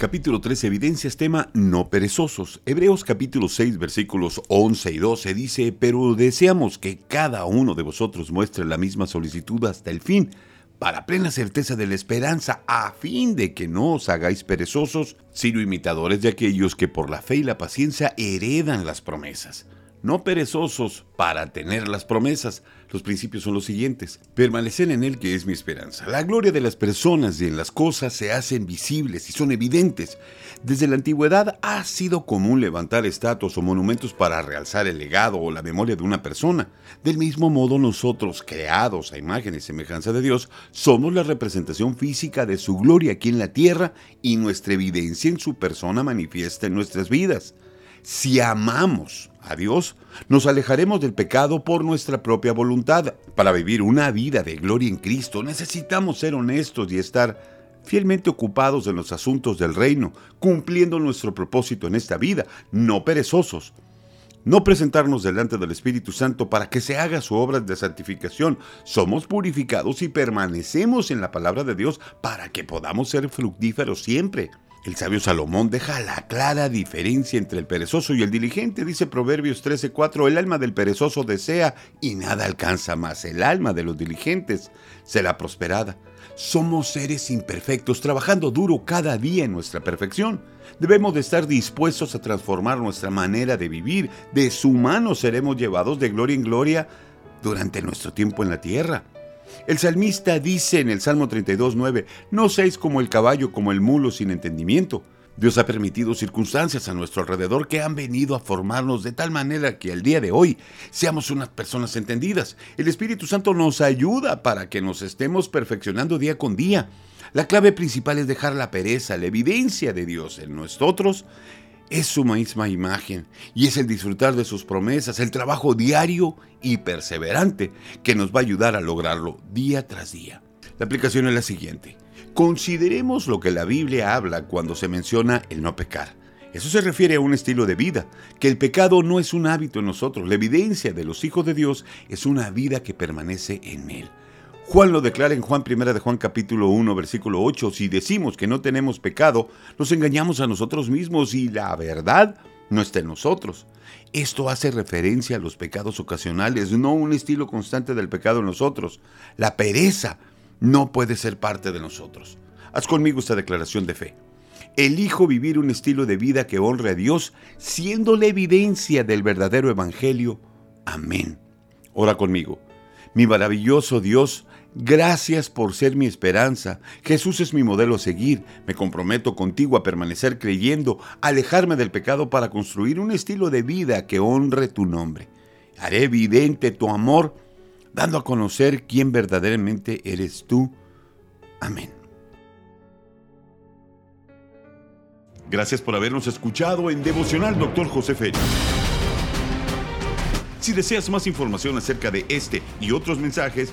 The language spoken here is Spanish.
Capítulo 3, evidencias, tema no perezosos. Hebreos capítulo 6, versículos 11 y 12 dice, pero deseamos que cada uno de vosotros muestre la misma solicitud hasta el fin, para plena certeza de la esperanza, a fin de que no os hagáis perezosos, sino imitadores de aquellos que por la fe y la paciencia heredan las promesas no perezosos para tener las promesas. Los principios son los siguientes. Permanecer en Él que es mi esperanza. La gloria de las personas y en las cosas se hacen visibles y son evidentes. Desde la antigüedad ha sido común levantar estatuas o monumentos para realzar el legado o la memoria de una persona. Del mismo modo nosotros, creados a imagen y semejanza de Dios, somos la representación física de su gloria aquí en la tierra y nuestra evidencia en su persona manifiesta en nuestras vidas. Si amamos a Dios, nos alejaremos del pecado por nuestra propia voluntad. Para vivir una vida de gloria en Cristo necesitamos ser honestos y estar fielmente ocupados en los asuntos del reino, cumpliendo nuestro propósito en esta vida, no perezosos. No presentarnos delante del Espíritu Santo para que se haga su obra de santificación. Somos purificados y permanecemos en la palabra de Dios para que podamos ser fructíferos siempre. El sabio Salomón deja la clara diferencia entre el perezoso y el diligente. Dice Proverbios 13:4, el alma del perezoso desea y nada alcanza más. El alma de los diligentes será prosperada. Somos seres imperfectos, trabajando duro cada día en nuestra perfección. Debemos de estar dispuestos a transformar nuestra manera de vivir. De su mano seremos llevados de gloria en gloria durante nuestro tiempo en la tierra. El salmista dice en el Salmo 32.9, no seáis como el caballo, como el mulo sin entendimiento. Dios ha permitido circunstancias a nuestro alrededor que han venido a formarnos de tal manera que al día de hoy seamos unas personas entendidas. El Espíritu Santo nos ayuda para que nos estemos perfeccionando día con día. La clave principal es dejar la pereza, la evidencia de Dios en nosotros es su misma imagen y es el disfrutar de sus promesas, el trabajo diario y perseverante que nos va a ayudar a lograrlo día tras día. La aplicación es la siguiente. Consideremos lo que la Biblia habla cuando se menciona el no pecar. Eso se refiere a un estilo de vida, que el pecado no es un hábito en nosotros, la evidencia de los hijos de Dios es una vida que permanece en Él. Juan lo declara en Juan 1 de Juan capítulo 1 versículo 8, si decimos que no tenemos pecado, nos engañamos a nosotros mismos y la verdad no está en nosotros. Esto hace referencia a los pecados ocasionales, no un estilo constante del pecado en nosotros. La pereza no puede ser parte de nosotros. Haz conmigo esta declaración de fe. Elijo vivir un estilo de vida que honre a Dios, siendo la evidencia del verdadero Evangelio. Amén. Ora conmigo. Mi maravilloso Dios, Gracias por ser mi esperanza. Jesús es mi modelo a seguir. Me comprometo contigo a permanecer creyendo, alejarme del pecado para construir un estilo de vida que honre tu nombre. Haré evidente tu amor, dando a conocer quién verdaderamente eres tú. Amén. Gracias por habernos escuchado en Devocional, Doctor José Félix. Si deseas más información acerca de este y otros mensajes,